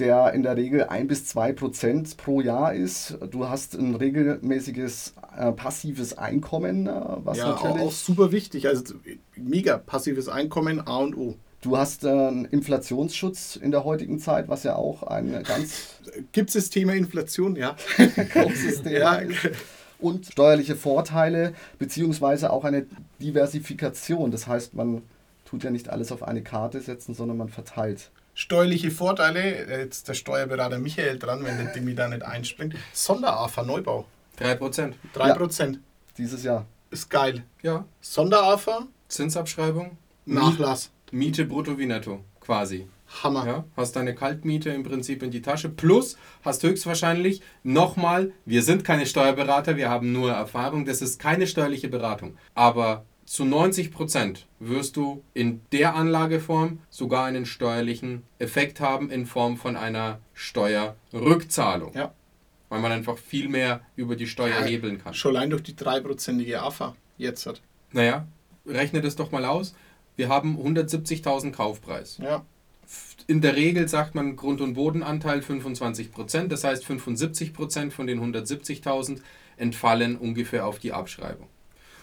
der in der Regel 1 bis 2 Prozent pro Jahr ist. Du hast ein regelmäßiges äh, passives Einkommen, äh, was ja, auch, natürlich. auch super wichtig. Also mega passives Einkommen, A und O. Du hast äh, einen Inflationsschutz in der heutigen Zeit, was ja auch ein ganz Gibt es das Thema Inflation? Ja. großes Thema Ja. ist. Und steuerliche Vorteile, beziehungsweise auch eine Diversifikation. Das heißt, man tut ja nicht alles auf eine Karte setzen, sondern man verteilt. Steuerliche Vorteile, jetzt der Steuerberater Michael dran, wenn der Dimi da nicht einspringt. Sonder-AFA Neubau, 3%. 3%. Dieses Jahr. Ist geil. Ja. Sonder-AFA, Zinsabschreibung, Nachlass. Miete brutto wie netto, quasi. Hammer. Ja, hast deine Kaltmiete im Prinzip in die Tasche. Plus hast höchstwahrscheinlich nochmal, wir sind keine Steuerberater, wir haben nur Erfahrung, das ist keine steuerliche Beratung. Aber zu 90 Prozent wirst du in der Anlageform sogar einen steuerlichen Effekt haben in Form von einer Steuerrückzahlung. Ja. Weil man einfach viel mehr über die Steuer Ja. hebeln kann. Schon allein durch die 3%ige AFA jetzt hat. Naja, rechne das doch mal aus. Wir haben 170.000 Kaufpreis. Ja. In der Regel sagt man Grund- und Bodenanteil 25%, das heißt 75% von den 170.000 entfallen ungefähr auf die Abschreibung.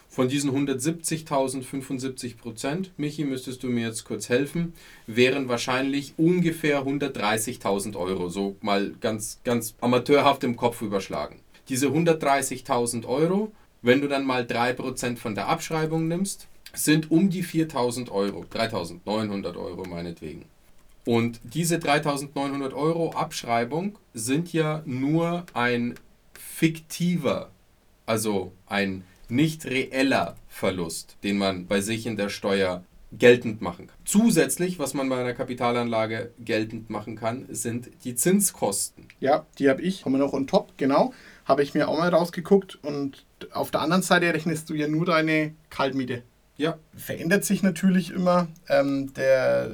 Von diesen 170.000 75%, Michi, müsstest du mir jetzt kurz helfen, wären wahrscheinlich ungefähr 130.000 Euro, so mal ganz, ganz amateurhaft im Kopf überschlagen. Diese 130.000 Euro wenn du dann mal 3% von der Abschreibung nimmst, sind um die 4000 Euro, 3900 Euro meinetwegen. Und diese 3900 Euro Abschreibung sind ja nur ein fiktiver, also ein nicht reeller Verlust, den man bei sich in der Steuer geltend machen kann. Zusätzlich, was man bei einer Kapitalanlage geltend machen kann, sind die Zinskosten. Ja, die habe ich. Kommen noch on top, genau. Habe ich mir auch mal rausgeguckt. Und auf der anderen Seite rechnest du ja nur deine Kaltmiete. Ja. Verändert sich natürlich immer. Ähm, der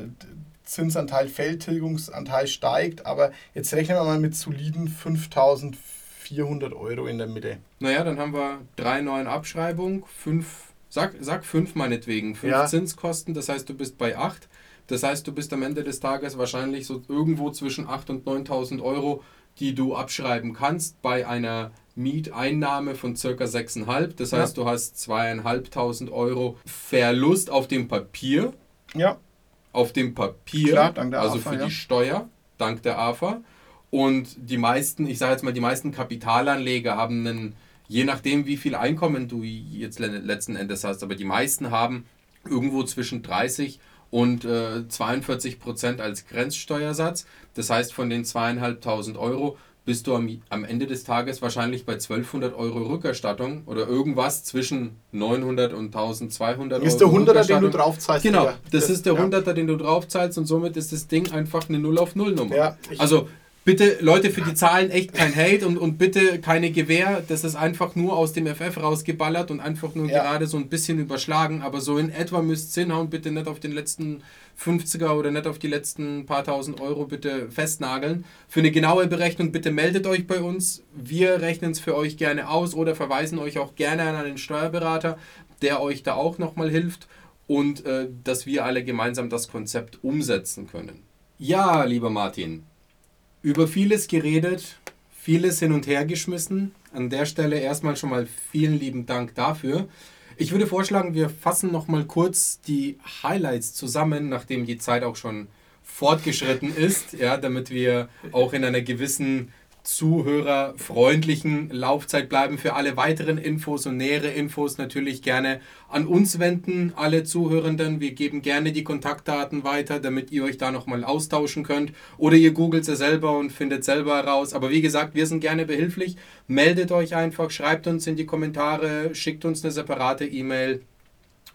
Zinsanteil fällt, Tilgungsanteil steigt. Aber jetzt rechnen wir mal mit soliden 5400 Euro in der Mitte. Naja, dann haben wir drei neuen Abschreibungen, fünf Sag, sag fünf meinetwegen. Fünf ja. Zinskosten, das heißt, du bist bei acht. Das heißt, du bist am Ende des Tages wahrscheinlich so irgendwo zwischen 8.000 und 9.000 Euro, die du abschreiben kannst bei einer Mieteinnahme von circa 6,5. Das heißt, ja. du hast 2.500 Euro Verlust auf dem Papier. Ja. Auf dem Papier. Klar, dank der also AFA, für ja. die Steuer, dank der AFA. Und die meisten, ich sage jetzt mal, die meisten Kapitalanleger haben einen je nachdem, wie viel Einkommen du jetzt letzten Endes hast. Aber die meisten haben irgendwo zwischen 30 und äh, 42 Prozent als Grenzsteuersatz. Das heißt, von den zweieinhalbtausend Euro bist du am, am Ende des Tages wahrscheinlich bei 1200 Euro Rückerstattung oder irgendwas zwischen 900 und 1200 Euro. Ist der Hunderter, den du draufzahlst. Genau, das, das ist der ja. den du draufzahlst und somit ist das Ding einfach eine Null auf Null Nummer. Ja, also Bitte, Leute, für die Zahlen echt kein Hate und, und bitte keine Gewehr. Das ist einfach nur aus dem FF rausgeballert und einfach nur ja. gerade so ein bisschen überschlagen. Aber so in etwa müsst ihr hinhauen. Bitte nicht auf den letzten 50er oder nicht auf die letzten paar tausend Euro bitte festnageln. Für eine genaue Berechnung bitte meldet euch bei uns. Wir rechnen es für euch gerne aus oder verweisen euch auch gerne an einen Steuerberater, der euch da auch nochmal hilft und äh, dass wir alle gemeinsam das Konzept umsetzen können. Ja, lieber Martin, über vieles geredet, vieles hin und her geschmissen. An der Stelle erstmal schon mal vielen lieben Dank dafür. Ich würde vorschlagen, wir fassen noch mal kurz die Highlights zusammen, nachdem die Zeit auch schon fortgeschritten ist, ja, damit wir auch in einer gewissen zuhörerfreundlichen Laufzeit bleiben. Für alle weiteren Infos und nähere Infos natürlich gerne an uns wenden, alle Zuhörenden. Wir geben gerne die Kontaktdaten weiter, damit ihr euch da nochmal austauschen könnt. Oder ihr googelt sie selber und findet selber heraus. Aber wie gesagt, wir sind gerne behilflich. Meldet euch einfach, schreibt uns in die Kommentare, schickt uns eine separate E-Mail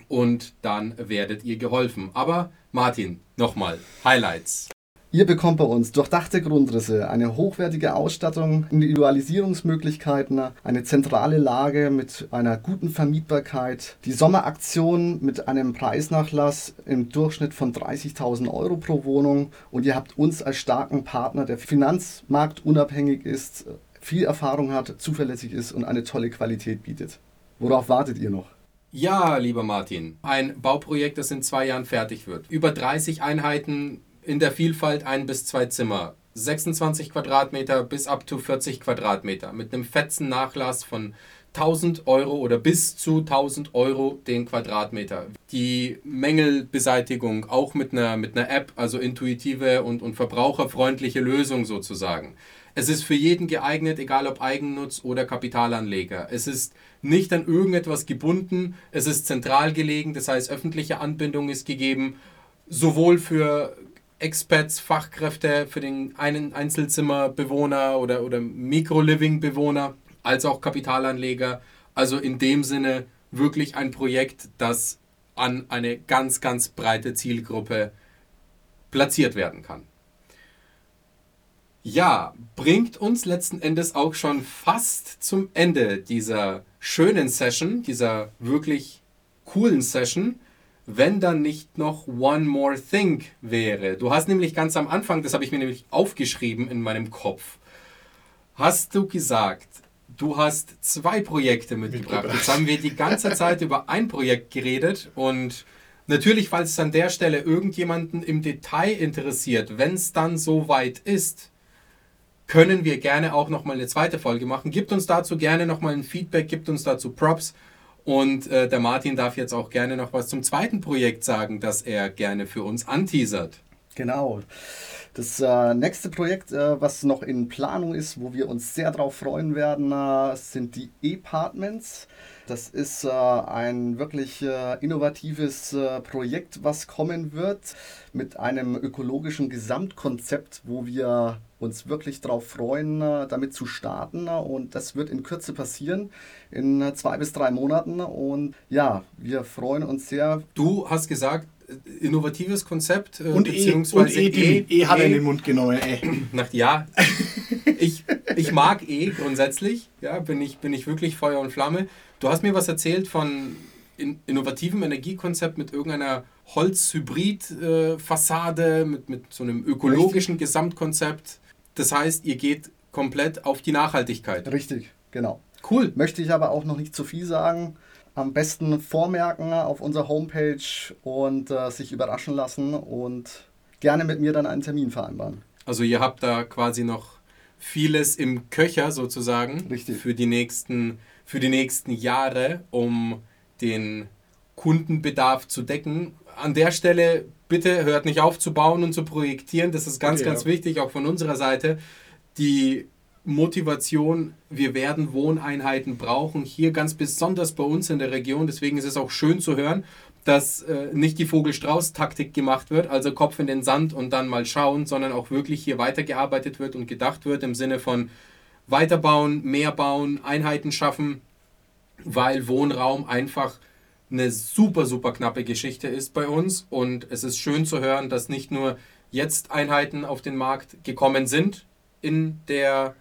und dann werdet ihr geholfen. Aber Martin, nochmal, Highlights. Ihr bekommt bei uns durchdachte Grundrisse, eine hochwertige Ausstattung, Individualisierungsmöglichkeiten, eine zentrale Lage mit einer guten Vermietbarkeit, die Sommeraktion mit einem Preisnachlass im Durchschnitt von 30.000 Euro pro Wohnung und ihr habt uns als starken Partner, der finanzmarktunabhängig ist, viel Erfahrung hat, zuverlässig ist und eine tolle Qualität bietet. Worauf wartet ihr noch? Ja, lieber Martin, ein Bauprojekt, das in zwei Jahren fertig wird. Über 30 Einheiten in der Vielfalt ein bis zwei Zimmer. 26 Quadratmeter bis up to 40 Quadratmeter mit einem fetzen Nachlass von 1000 Euro oder bis zu 1000 Euro den Quadratmeter. Die Mängelbeseitigung auch mit einer, mit einer App, also intuitive und, und verbraucherfreundliche Lösung sozusagen. Es ist für jeden geeignet, egal ob Eigennutz oder Kapitalanleger. Es ist nicht an irgendetwas gebunden, es ist zentral gelegen, das heißt öffentliche Anbindung ist gegeben, sowohl für Expats, Fachkräfte für den einen Einzelzimmerbewohner oder, oder Micro-Living-Bewohner, als auch Kapitalanleger. Also in dem Sinne wirklich ein Projekt, das an eine ganz, ganz breite Zielgruppe platziert werden kann. Ja, bringt uns letzten Endes auch schon fast zum Ende dieser schönen Session, dieser wirklich coolen Session wenn dann nicht noch One More Thing wäre. Du hast nämlich ganz am Anfang, das habe ich mir nämlich aufgeschrieben in meinem Kopf, hast du gesagt, du hast zwei Projekte mitgebracht. Jetzt haben wir die ganze Zeit über ein Projekt geredet und natürlich, falls es an der Stelle irgendjemanden im Detail interessiert, wenn es dann soweit ist, können wir gerne auch nochmal eine zweite Folge machen. Gibt uns dazu gerne nochmal ein Feedback, gibt uns dazu Props. Und äh, der Martin darf jetzt auch gerne noch was zum zweiten Projekt sagen, das er gerne für uns anteasert. Genau. Das äh, nächste Projekt, äh, was noch in Planung ist, wo wir uns sehr darauf freuen werden, äh, sind die E-Partments. Das ist äh, ein wirklich äh, innovatives äh, Projekt, was kommen wird mit einem ökologischen Gesamtkonzept, wo wir uns wirklich darauf freuen, damit zu starten. Und das wird in Kürze passieren, in zwei bis drei Monaten. Und ja, wir freuen uns sehr. Du hast gesagt, innovatives Konzept. Äh, und beziehungsweise E, und e, e, e hat er in den Mund genommen. Ey. Nach, ja, ich, ich mag E grundsätzlich. Ja, bin ich, bin ich wirklich Feuer und Flamme. Du hast mir was erzählt von in, innovativem Energiekonzept mit irgendeiner Holzhybrid-Fassade, mit, mit so einem ökologischen Richtig. Gesamtkonzept. Das heißt, ihr geht komplett auf die Nachhaltigkeit. Richtig, genau. Cool. Möchte ich aber auch noch nicht zu viel sagen am besten vormerken auf unserer Homepage und äh, sich überraschen lassen und gerne mit mir dann einen Termin vereinbaren. Also ihr habt da quasi noch vieles im Köcher sozusagen Richtig. für die nächsten für die nächsten Jahre, um den Kundenbedarf zu decken. An der Stelle bitte hört nicht auf zu bauen und zu projektieren. Das ist ganz, okay, ganz ja. wichtig, auch von unserer Seite. Die Motivation, wir werden Wohneinheiten brauchen, hier ganz besonders bei uns in der Region. Deswegen ist es auch schön zu hören, dass äh, nicht die Vogel-Strauß-Taktik gemacht wird, also Kopf in den Sand und dann mal schauen, sondern auch wirklich hier weitergearbeitet wird und gedacht wird im Sinne von weiterbauen, mehr bauen, Einheiten schaffen, weil Wohnraum einfach eine super, super knappe Geschichte ist bei uns. Und es ist schön zu hören, dass nicht nur jetzt Einheiten auf den Markt gekommen sind in der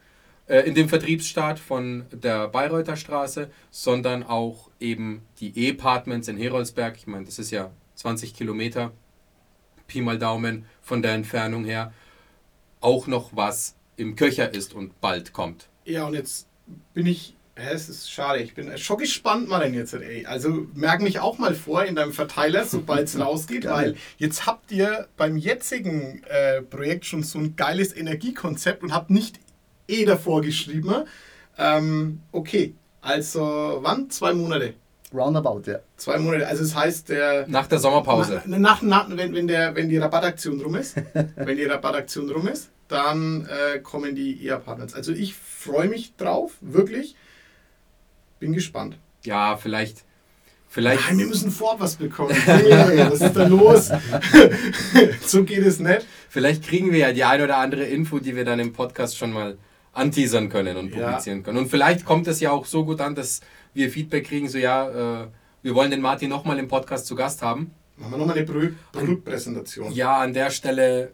in dem Vertriebsstart von der Bayreuther Straße, sondern auch eben die E-Apartments in Heroldsberg. Ich meine, das ist ja 20 Kilometer, Pi mal Daumen von der Entfernung her, auch noch was im Köcher ist und bald kommt. Ja, und jetzt bin ich es ist schade. Ich bin schon gespannt, mal denn jetzt, ey. Also merk mich auch mal vor in deinem Verteiler, sobald es rausgeht, weil jetzt habt ihr beim jetzigen äh, Projekt schon so ein geiles Energiekonzept und habt nicht eh davor geschrieben. Ähm, okay, also wann? Zwei Monate. Roundabout, ja. Zwei Monate. Also das heißt, der. Nach der Sommerpause. Nach, nach, wenn, wenn, der, wenn die Rabattaktion rum ist, wenn die Rabattaktion rum ist, dann äh, kommen die ER-Partners. Also ich freue mich drauf, wirklich. Bin gespannt. Ja, vielleicht. Vielleicht. Nein, wir müssen vorab was bekommen. was ist da los? so geht es nicht. Vielleicht kriegen wir ja die ein oder andere Info, die wir dann im Podcast schon mal anteasern können und publizieren ja. können. Und vielleicht kommt es ja auch so gut an, dass wir Feedback kriegen, so ja, äh, wir wollen den Martin nochmal im Podcast zu Gast haben. Machen wir nochmal eine Produktpräsentation. Ja, an der Stelle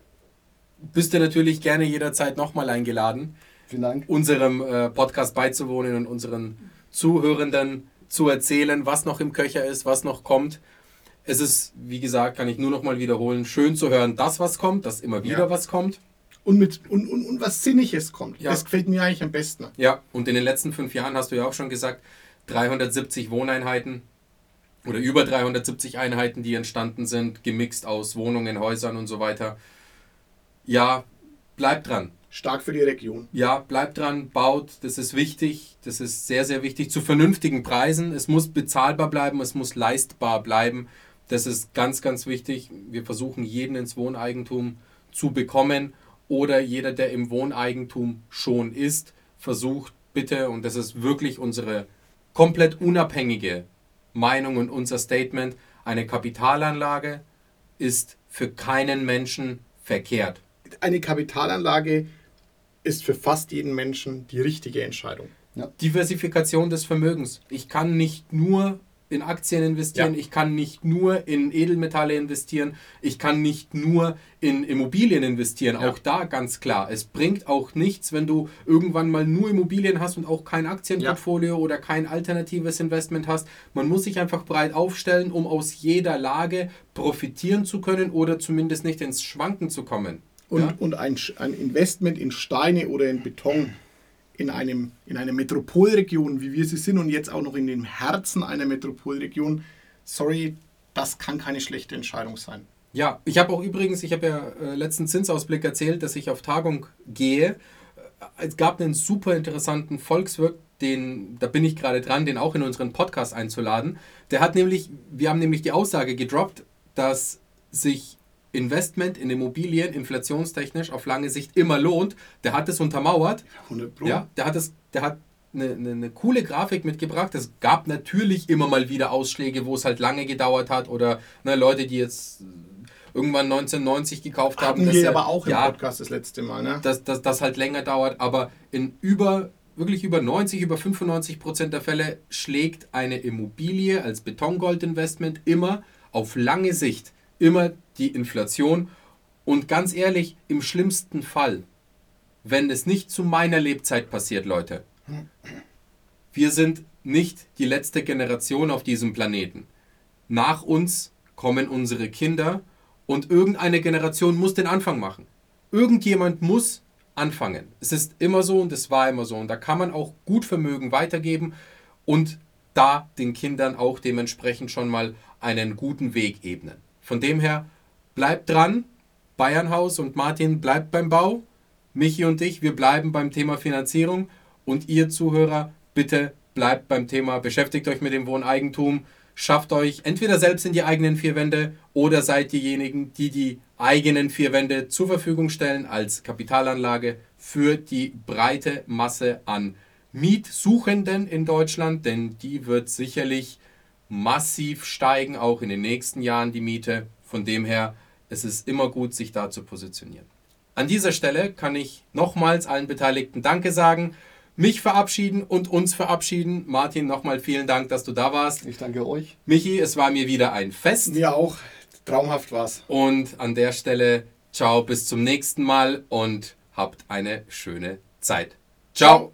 bist du natürlich gerne jederzeit nochmal eingeladen. Unserem äh, Podcast beizuwohnen und unseren Zuhörenden zu erzählen, was noch im Köcher ist, was noch kommt es ist, wie gesagt, kann ich nur noch mal wiederholen, schön zu hören, dass was kommt, dass immer wieder ja. was kommt. Und, mit, und, und, und was Sinniges kommt. Ja. Das gefällt mir eigentlich am besten. Ja, und in den letzten fünf Jahren hast du ja auch schon gesagt, 370 Wohneinheiten oder über 370 Einheiten, die entstanden sind, gemixt aus Wohnungen, Häusern und so weiter. Ja, bleibt dran. Stark für die Region. Ja, bleibt dran, baut, das ist wichtig, das ist sehr, sehr wichtig, zu vernünftigen Preisen. Es muss bezahlbar bleiben, es muss leistbar bleiben. Das ist ganz, ganz wichtig. Wir versuchen jeden ins Wohneigentum zu bekommen oder jeder, der im Wohneigentum schon ist, versucht bitte, und das ist wirklich unsere komplett unabhängige Meinung und unser Statement, eine Kapitalanlage ist für keinen Menschen verkehrt. Eine Kapitalanlage ist für fast jeden Menschen die richtige Entscheidung. Ja. Diversifikation des Vermögens. Ich kann nicht nur in Aktien investieren, ja. ich kann nicht nur in Edelmetalle investieren, ich kann nicht nur in Immobilien investieren. Ja. Auch da ganz klar. Es bringt auch nichts, wenn du irgendwann mal nur Immobilien hast und auch kein Aktienportfolio ja. oder kein alternatives Investment hast. Man muss sich einfach breit aufstellen, um aus jeder Lage profitieren zu können oder zumindest nicht ins Schwanken zu kommen. Und, und ein, ein Investment in Steine oder in Beton in, einem, in einer Metropolregion, wie wir sie sind und jetzt auch noch in dem Herzen einer Metropolregion, sorry, das kann keine schlechte Entscheidung sein. Ja, ich habe auch übrigens, ich habe ja äh, letzten Zinsausblick erzählt, dass ich auf Tagung gehe. Äh, es gab einen super interessanten Volkswirt, den, da bin ich gerade dran, den auch in unseren Podcast einzuladen. Der hat nämlich, wir haben nämlich die Aussage gedroppt, dass sich Investment in Immobilien inflationstechnisch auf lange Sicht immer lohnt. Der hat es untermauert. 100 Pro. Ja, der hat es, der hat eine, eine, eine coole Grafik mitgebracht. Es gab natürlich immer mal wieder Ausschläge, wo es halt lange gedauert hat oder ne, Leute, die jetzt irgendwann 1990 gekauft haben. Hatten dass wir ja- aber auch im ja, Podcast das letzte Mal, ne? dass, dass das halt länger dauert, aber in über, wirklich über 90, über 95 Prozent der Fälle schlägt eine Immobilie als Betongoldinvestment immer auf lange Sicht immer die Inflation und ganz ehrlich, im schlimmsten Fall, wenn es nicht zu meiner Lebzeit passiert, Leute, wir sind nicht die letzte Generation auf diesem Planeten. Nach uns kommen unsere Kinder und irgendeine Generation muss den Anfang machen. Irgendjemand muss anfangen. Es ist immer so und es war immer so. Und da kann man auch gut Vermögen weitergeben und da den Kindern auch dementsprechend schon mal einen guten Weg ebnen. Von dem her, bleibt dran. Bayernhaus und Martin bleibt beim Bau. Michi und ich, wir bleiben beim Thema Finanzierung. Und ihr Zuhörer, bitte bleibt beim Thema, beschäftigt euch mit dem Wohneigentum, schafft euch entweder selbst in die eigenen vier Wände oder seid diejenigen, die die eigenen vier Wände zur Verfügung stellen als Kapitalanlage für die breite Masse an Mietsuchenden in Deutschland, denn die wird sicherlich massiv steigen, auch in den nächsten Jahren die Miete. Von dem her, es ist immer gut, sich da zu positionieren. An dieser Stelle kann ich nochmals allen Beteiligten Danke sagen, mich verabschieden und uns verabschieden. Martin, nochmal vielen Dank, dass du da warst. Ich danke euch. Michi, es war mir wieder ein Fest. Mir auch. Traumhaft war's. Und an der Stelle, ciao, bis zum nächsten Mal und habt eine schöne Zeit. Ciao.